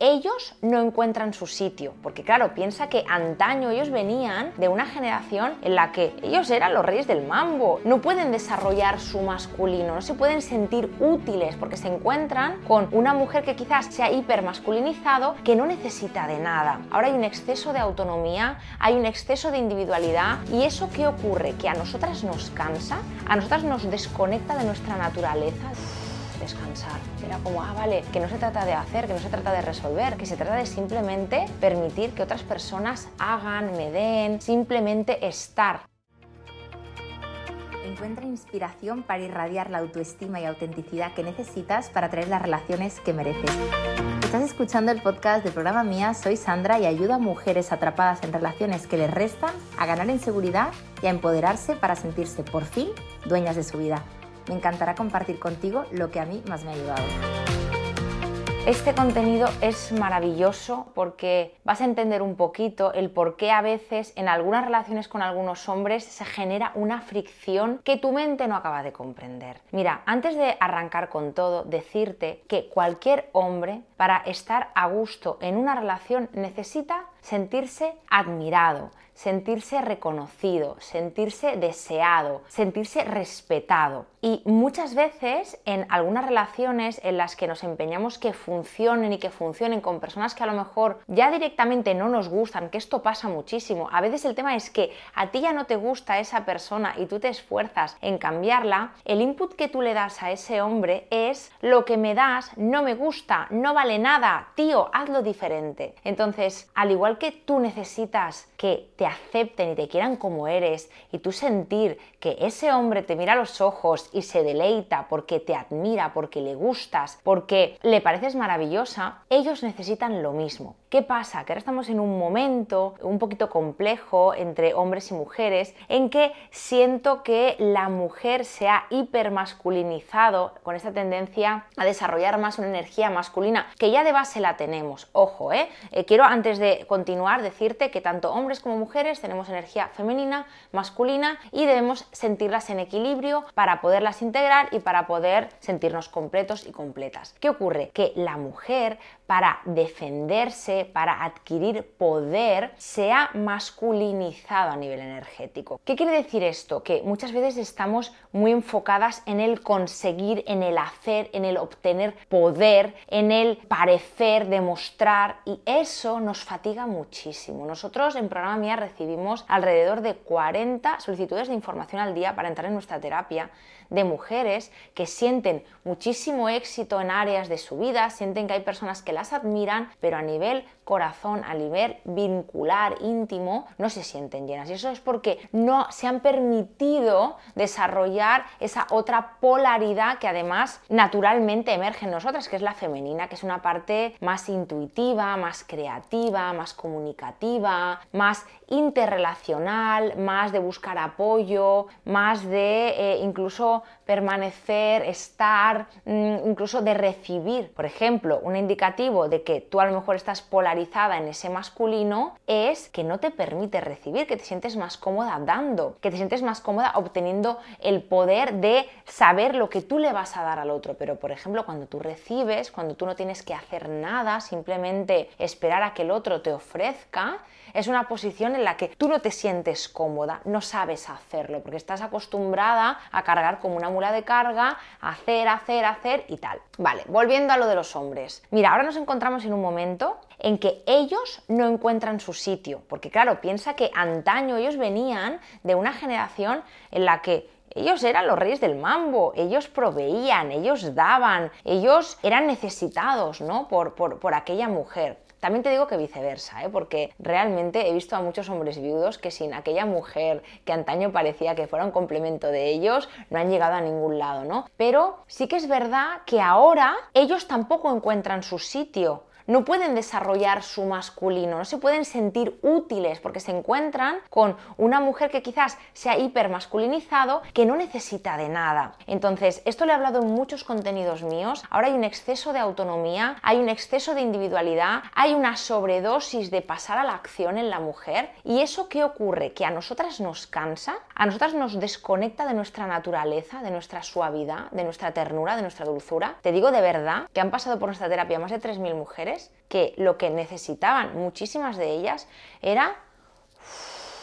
ellos no encuentran su sitio, porque claro, piensa que antaño ellos venían de una generación en la que ellos eran los reyes del mambo, no pueden desarrollar su masculino, no se pueden sentir útiles porque se encuentran con una mujer que quizás sea hipermasculinizado, que no necesita de nada. Ahora hay un exceso de autonomía, hay un exceso de individualidad y eso qué ocurre? Que a nosotras nos cansa, a nosotras nos desconecta de nuestra naturaleza descansar. Era como, ah, vale, que no se trata de hacer, que no se trata de resolver, que se trata de simplemente permitir que otras personas hagan, me den, simplemente estar. Encuentra inspiración para irradiar la autoestima y autenticidad que necesitas para traer las relaciones que mereces. Estás escuchando el podcast del programa Mía, soy Sandra y ayudo a mujeres atrapadas en relaciones que les restan a ganar en seguridad y a empoderarse para sentirse por fin dueñas de su vida. Me encantará compartir contigo lo que a mí más me ha ayudado. Este contenido es maravilloso porque vas a entender un poquito el por qué a veces en algunas relaciones con algunos hombres se genera una fricción que tu mente no acaba de comprender. Mira, antes de arrancar con todo, decirte que cualquier hombre para estar a gusto en una relación necesita sentirse admirado, sentirse reconocido, sentirse deseado, sentirse respetado. Y muchas veces en algunas relaciones en las que nos empeñamos que funcionen y que funcionen con personas que a lo mejor ya directamente no nos gustan, que esto pasa muchísimo. A veces el tema es que a ti ya no te gusta esa persona y tú te esfuerzas en cambiarla, el input que tú le das a ese hombre es lo que me das no me gusta, no vale nada, tío, hazlo diferente. Entonces, al igual que tú necesitas que te acepten y te quieran como eres y tú sentir que ese hombre te mira a los ojos y se deleita porque te admira, porque le gustas, porque le pareces maravillosa, ellos necesitan lo mismo. ¿Qué pasa? Que ahora estamos en un momento un poquito complejo entre hombres y mujeres en que siento que la mujer se ha hipermasculinizado con esta tendencia a desarrollar más una energía masculina, que ya de base la tenemos. Ojo, ¿eh? eh quiero antes de continuar decirte que tanto hombres como mujeres tenemos energía femenina, masculina y debemos sentirlas en equilibrio para poderlas integrar y para poder sentirnos completos y completas. ¿Qué ocurre? Que la mujer para defenderse, para adquirir poder, se ha masculinizado a nivel energético. ¿Qué quiere decir esto? Que muchas veces estamos muy enfocadas en el conseguir, en el hacer, en el obtener poder, en el parecer, demostrar y eso nos fatiga muchísimo. Nosotros en programa Mía recibimos alrededor de 40 solicitudes de información al día para entrar en nuestra terapia de mujeres que sienten muchísimo éxito en áreas de su vida, sienten que hay personas que las admiran, pero a nivel corazón, a nivel vincular, íntimo, no se sienten llenas. Y eso es porque no se han permitido desarrollar esa otra polaridad que además naturalmente emerge en nosotras, que es la femenina, que es una parte más intuitiva, más creativa, más comunicativa, más interrelacional, más de buscar apoyo, más de eh, incluso permanecer, estar, mm, incluso de recibir. Por ejemplo, un indicativo de que tú a lo mejor estás polarizada en ese masculino es que no te permite recibir, que te sientes más cómoda dando, que te sientes más cómoda obteniendo el poder de saber lo que tú le vas a dar al otro. Pero, por ejemplo, cuando tú recibes, cuando tú no tienes que hacer nada, simplemente esperar a que el otro te ofrezca, es una posición en la que tú no te sientes cómoda, no sabes hacerlo, porque estás acostumbrada a cargar como una mula de carga, hacer, hacer, hacer y tal. Vale, volviendo a lo de los hombres. Mira, ahora nos encontramos en un momento en que ellos no encuentran su sitio, porque claro, piensa que antaño ellos venían de una generación en la que ellos eran los reyes del mambo, ellos proveían, ellos daban, ellos eran necesitados, ¿no? Por, por, por aquella mujer. También te digo que viceversa, ¿eh? porque realmente he visto a muchos hombres viudos que sin aquella mujer que antaño parecía que fuera un complemento de ellos, no han llegado a ningún lado, ¿no? Pero sí que es verdad que ahora ellos tampoco encuentran su sitio no pueden desarrollar su masculino, no se pueden sentir útiles porque se encuentran con una mujer que quizás sea hipermasculinizado, que no necesita de nada. Entonces, esto le he hablado en muchos contenidos míos. Ahora hay un exceso de autonomía, hay un exceso de individualidad, hay una sobredosis de pasar a la acción en la mujer. ¿Y eso qué ocurre? Que a nosotras nos cansa, a nosotras nos desconecta de nuestra naturaleza, de nuestra suavidad, de nuestra ternura, de nuestra dulzura. Te digo de verdad que han pasado por nuestra terapia más de 3.000 mujeres que lo que necesitaban muchísimas de ellas era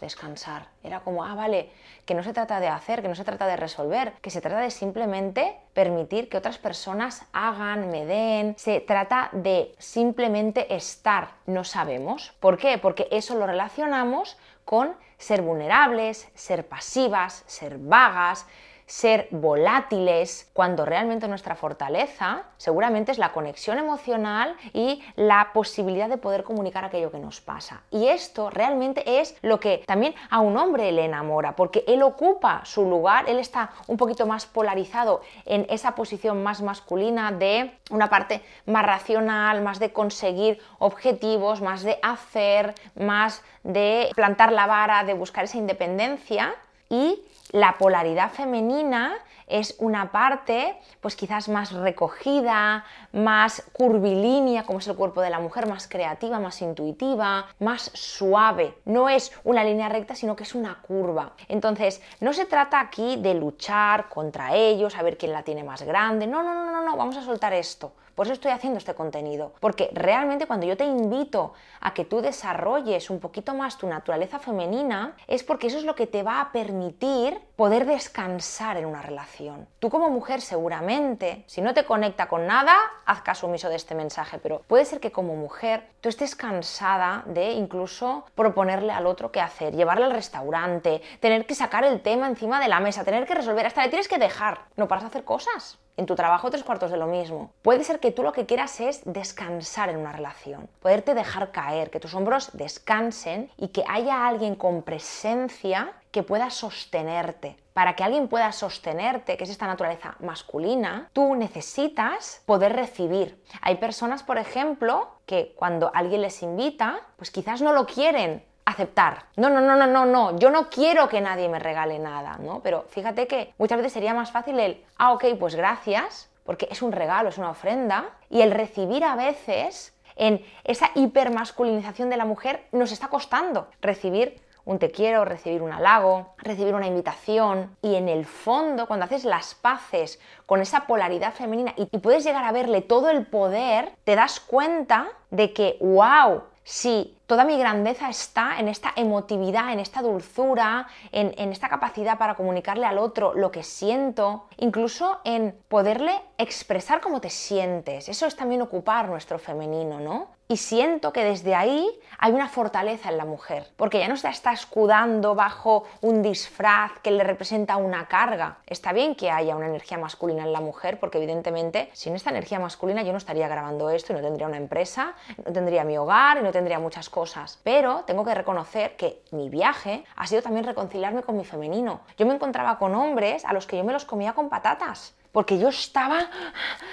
descansar. Era como, ah, vale, que no se trata de hacer, que no se trata de resolver, que se trata de simplemente permitir que otras personas hagan, me den. Se trata de simplemente estar. No sabemos. ¿Por qué? Porque eso lo relacionamos con ser vulnerables, ser pasivas, ser vagas, ser volátiles, cuando realmente nuestra fortaleza seguramente es la conexión emocional y la posibilidad de poder comunicar aquello que nos pasa. Y esto realmente es lo que también a un hombre le enamora, porque él ocupa su lugar, él está un poquito más polarizado en esa posición más masculina de una parte más racional, más de conseguir objetivos, más de hacer, más de plantar la vara, de buscar esa independencia y la polaridad femenina es una parte, pues quizás más recogida, más curvilínea, como es el cuerpo de la mujer, más creativa, más intuitiva, más suave. No es una línea recta, sino que es una curva. Entonces, no se trata aquí de luchar contra ellos, a ver quién la tiene más grande. No, no, no, no, no, vamos a soltar esto. Por eso estoy haciendo este contenido. Porque realmente cuando yo te invito a que tú desarrolles un poquito más tu naturaleza femenina, es porque eso es lo que te va a permitir poder descansar en una relación. Tú como mujer seguramente, si no te conecta con nada, haz caso omiso de este mensaje, pero puede ser que como mujer tú estés cansada de incluso proponerle al otro qué hacer, llevarle al restaurante, tener que sacar el tema encima de la mesa, tener que resolver, hasta le tienes que dejar, no paras de hacer cosas. En tu trabajo tres cuartos de lo mismo. Puede ser que tú lo que quieras es descansar en una relación, poderte dejar caer, que tus hombros descansen y que haya alguien con presencia que pueda sostenerte. Para que alguien pueda sostenerte, que es esta naturaleza masculina, tú necesitas poder recibir. Hay personas, por ejemplo, que cuando alguien les invita, pues quizás no lo quieren, aceptar. No, no, no, no, no, no, yo no quiero que nadie me regale nada, ¿no? Pero fíjate que muchas veces sería más fácil el, ah, ok, pues gracias, porque es un regalo, es una ofrenda, y el recibir a veces en esa hipermasculinización de la mujer nos está costando recibir un te quiero, recibir un halago, recibir una invitación y en el fondo cuando haces las paces con esa polaridad femenina y, puedes llegar a verle todo el poder, te das cuenta de que, wow, si toda mi grandeza está en esta emotividad, en esta dulzura, en, en, esta capacidad para comunicarle al otro lo que siento, incluso en poderle expresar cómo te sientes. Eso es también ocupar nuestro femenino, ¿no? Y siento que desde ahí hay una fortaleza en la mujer, porque ya no se está escudando bajo un disfraz que le representa una carga. Está bien que haya una energía masculina en la mujer, porque evidentemente sin esta energía masculina yo no estaría grabando esto y no tendría una empresa, no tendría mi hogar y no tendría muchas cosas. Pero tengo que reconocer que mi viaje ha sido también reconciliarme con mi femenino. Yo me encontraba con hombres a los que yo me los comía con patatas porque yo estaba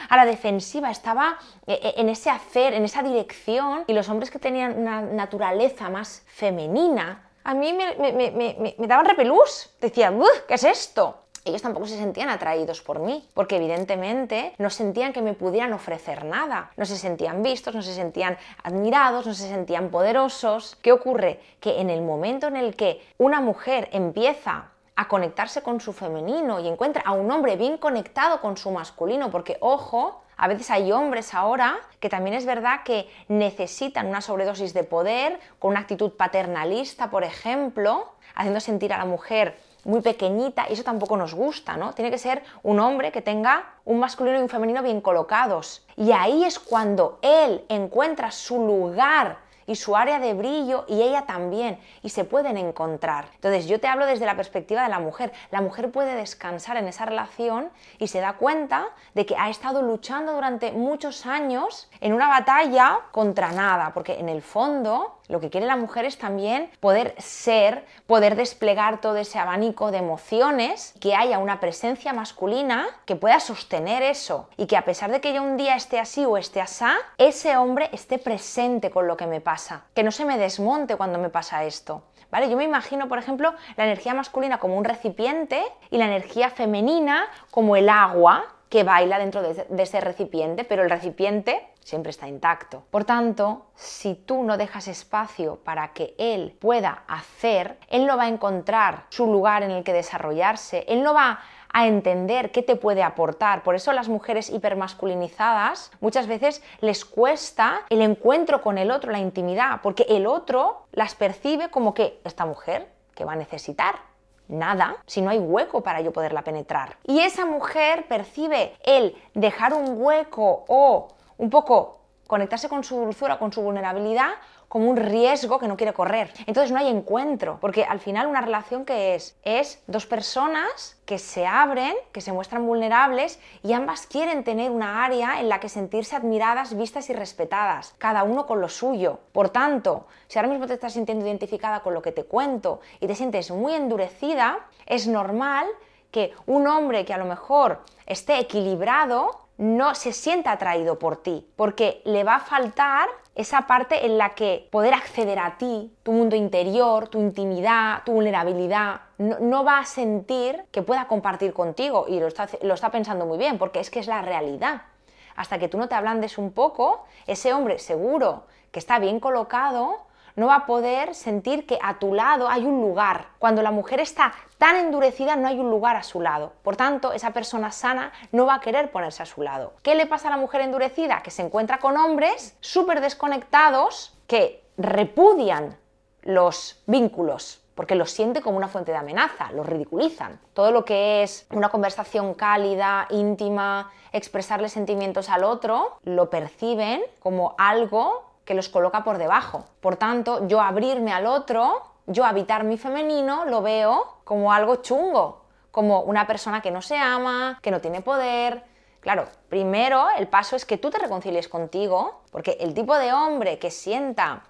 a la defensiva, estaba eh, eh, en ese hacer, en esa dirección, y los hombres que tenían una naturaleza más femenina, a mí me, daban repelús, decían, ¿qué es esto? ellos tampoco se sentían atraídos por mí, porque evidentemente no sentían que me pudieran ofrecer nada, no se sentían vistos, no se sentían admirados, no se sentían poderosos. ¿Qué ocurre? Que en el momento en el que una mujer empieza a conectarse con su femenino y encuentra a un hombre bien conectado con su masculino, porque ojo, a veces hay hombres ahora que también es verdad que necesitan una sobredosis de poder, con una actitud paternalista, por ejemplo, haciendo sentir a la mujer muy pequeñita y eso tampoco nos gusta, ¿no? Tiene que ser un hombre que tenga un masculino y un femenino bien colocados. Y ahí es cuando él encuentra su lugar y su área de brillo y ella también y se pueden encontrar. Entonces yo te hablo desde la perspectiva de la mujer. La mujer puede descansar en esa relación y se da cuenta de que ha estado luchando durante muchos años en una batalla contra nada, porque en el fondo lo que quiere la mujer es también poder ser, poder desplegar todo ese abanico de emociones, que haya una presencia masculina que pueda sostener eso y que a pesar de que yo un día esté así o esté asá, ese hombre esté presente con lo que me pasa, que no se me desmonte cuando me pasa esto. ¿Vale? Yo me imagino, por ejemplo, la energía masculina como un recipiente y la energía femenina como el agua que baila dentro de, ese recipiente, pero el recipiente siempre está intacto. Por tanto, si tú no dejas espacio para que él pueda hacer, él no va a encontrar su lugar en el que desarrollarse, él no va a entender qué te puede aportar. Por eso las mujeres hipermasculinizadas muchas veces les cuesta el encuentro con el otro, la intimidad, porque el otro las percibe como que esta mujer que va a necesitar nada si no hay hueco para yo poderla penetrar. Y esa mujer percibe el dejar un hueco o un poco conectarse con su dulzura, con su vulnerabilidad, como un riesgo que no quiere correr. Entonces no hay encuentro, porque al final una relación que es es dos personas que se abren, que se muestran vulnerables y ambas quieren tener una área en la que sentirse admiradas, vistas y respetadas, cada uno con lo suyo. Por tanto, si ahora mismo te estás sintiendo identificada con lo que te cuento y te sientes muy endurecida, es normal que un hombre que a lo mejor esté equilibrado no se sienta atraído por ti, porque le va a faltar esa parte en la que poder acceder a ti, tu mundo interior, tu intimidad, tu vulnerabilidad, no, va a sentir que pueda compartir contigo y lo está, lo está pensando muy bien, porque es que es la realidad. Hasta que tú no te ablandes un poco, ese hombre seguro que está bien colocado, no va a poder sentir que a tu lado hay un lugar. Cuando la mujer está tan endurecida, no hay un lugar a su lado. Por tanto, esa persona sana no va a querer ponerse a su lado. ¿Qué le pasa a la mujer endurecida? Que se encuentra con hombres súper desconectados que repudian los vínculos porque los siente como una fuente de amenaza, los ridiculizan. Todo lo que es una conversación cálida, íntima, expresarle sentimientos al otro, lo perciben como algo que los coloca por debajo. Por tanto, yo abrirme al otro, yo habitar mi femenino, lo veo como algo chungo, como una persona que no se ama, que no tiene poder. Claro, primero el paso es que tú te reconcilies contigo, porque el tipo de hombre que sienta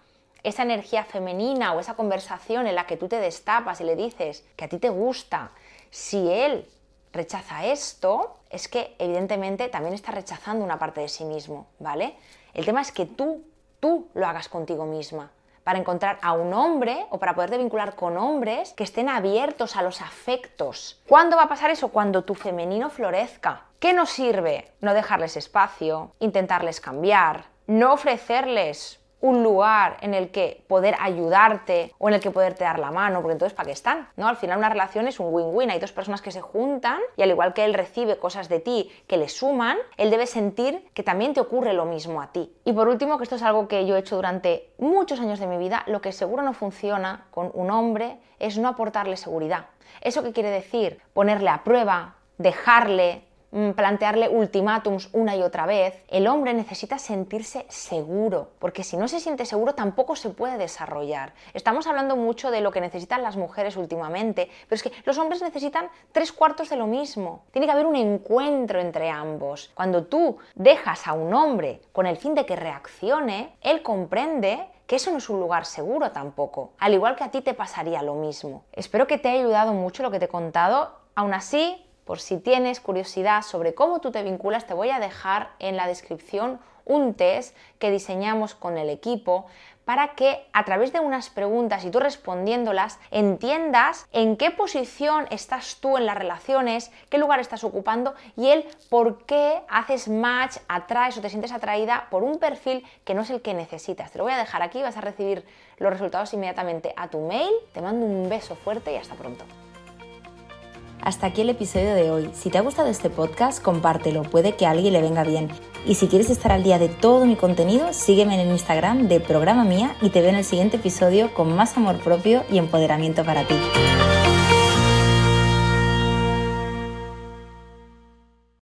esa energía femenina o esa conversación en la que tú te destapas y le dices que a ti te gusta, si él rechaza esto, es que evidentemente también está rechazando una parte de sí mismo, ¿vale? El tema es que tú tú lo hagas contigo misma para encontrar a un hombre o para poderte vincular con hombres que estén abiertos a los afectos. ¿Cuándo va a pasar eso? Cuando tu femenino florezca. ¿Qué nos sirve? No dejarles espacio, intentarles cambiar, no ofrecerles un lugar en el que poder ayudarte o en el que poderte dar la mano, porque entonces ¿para qué están? ¿No? Al final una relación es un win-win, hay dos personas que se juntan y al igual que él recibe cosas de ti que le suman, él debe sentir que también te ocurre lo mismo a ti. Y por último, que esto es algo que yo he hecho durante muchos años de mi vida, lo que seguro no funciona con un hombre es no aportarle seguridad. ¿Eso qué quiere decir? Ponerle a prueba, dejarle, plantearle ultimátums una y otra vez, el hombre necesita sentirse seguro, porque si no se siente seguro tampoco se puede desarrollar. Estamos hablando mucho de lo que necesitan las mujeres últimamente, pero es que los hombres necesitan tres cuartos de lo mismo. Tiene que haber un encuentro entre ambos. Cuando tú dejas a un hombre con el fin de que reaccione, él comprende que eso no es un lugar seguro tampoco, al igual que a ti te pasaría lo mismo. Espero que te haya ayudado mucho lo que te he contado. Aún así, por si tienes curiosidad sobre cómo tú te vinculas, te voy a dejar en la descripción un test que diseñamos con el equipo para que a través de unas preguntas y tú respondiéndolas entiendas en qué posición estás tú en las relaciones, qué lugar estás ocupando y el por qué haces match, atraes o te sientes atraída por un perfil que no es el que necesitas. Te lo voy a dejar aquí, vas a recibir los resultados inmediatamente a tu mail. Te mando un beso fuerte y hasta pronto. Hasta aquí el episodio de hoy. Si te ha gustado este podcast, compártelo, puede que a alguien le venga bien. Y si quieres estar al día de todo mi contenido, sígueme en el Instagram de Programa Mía y te veo en el siguiente episodio con más amor propio y empoderamiento para ti.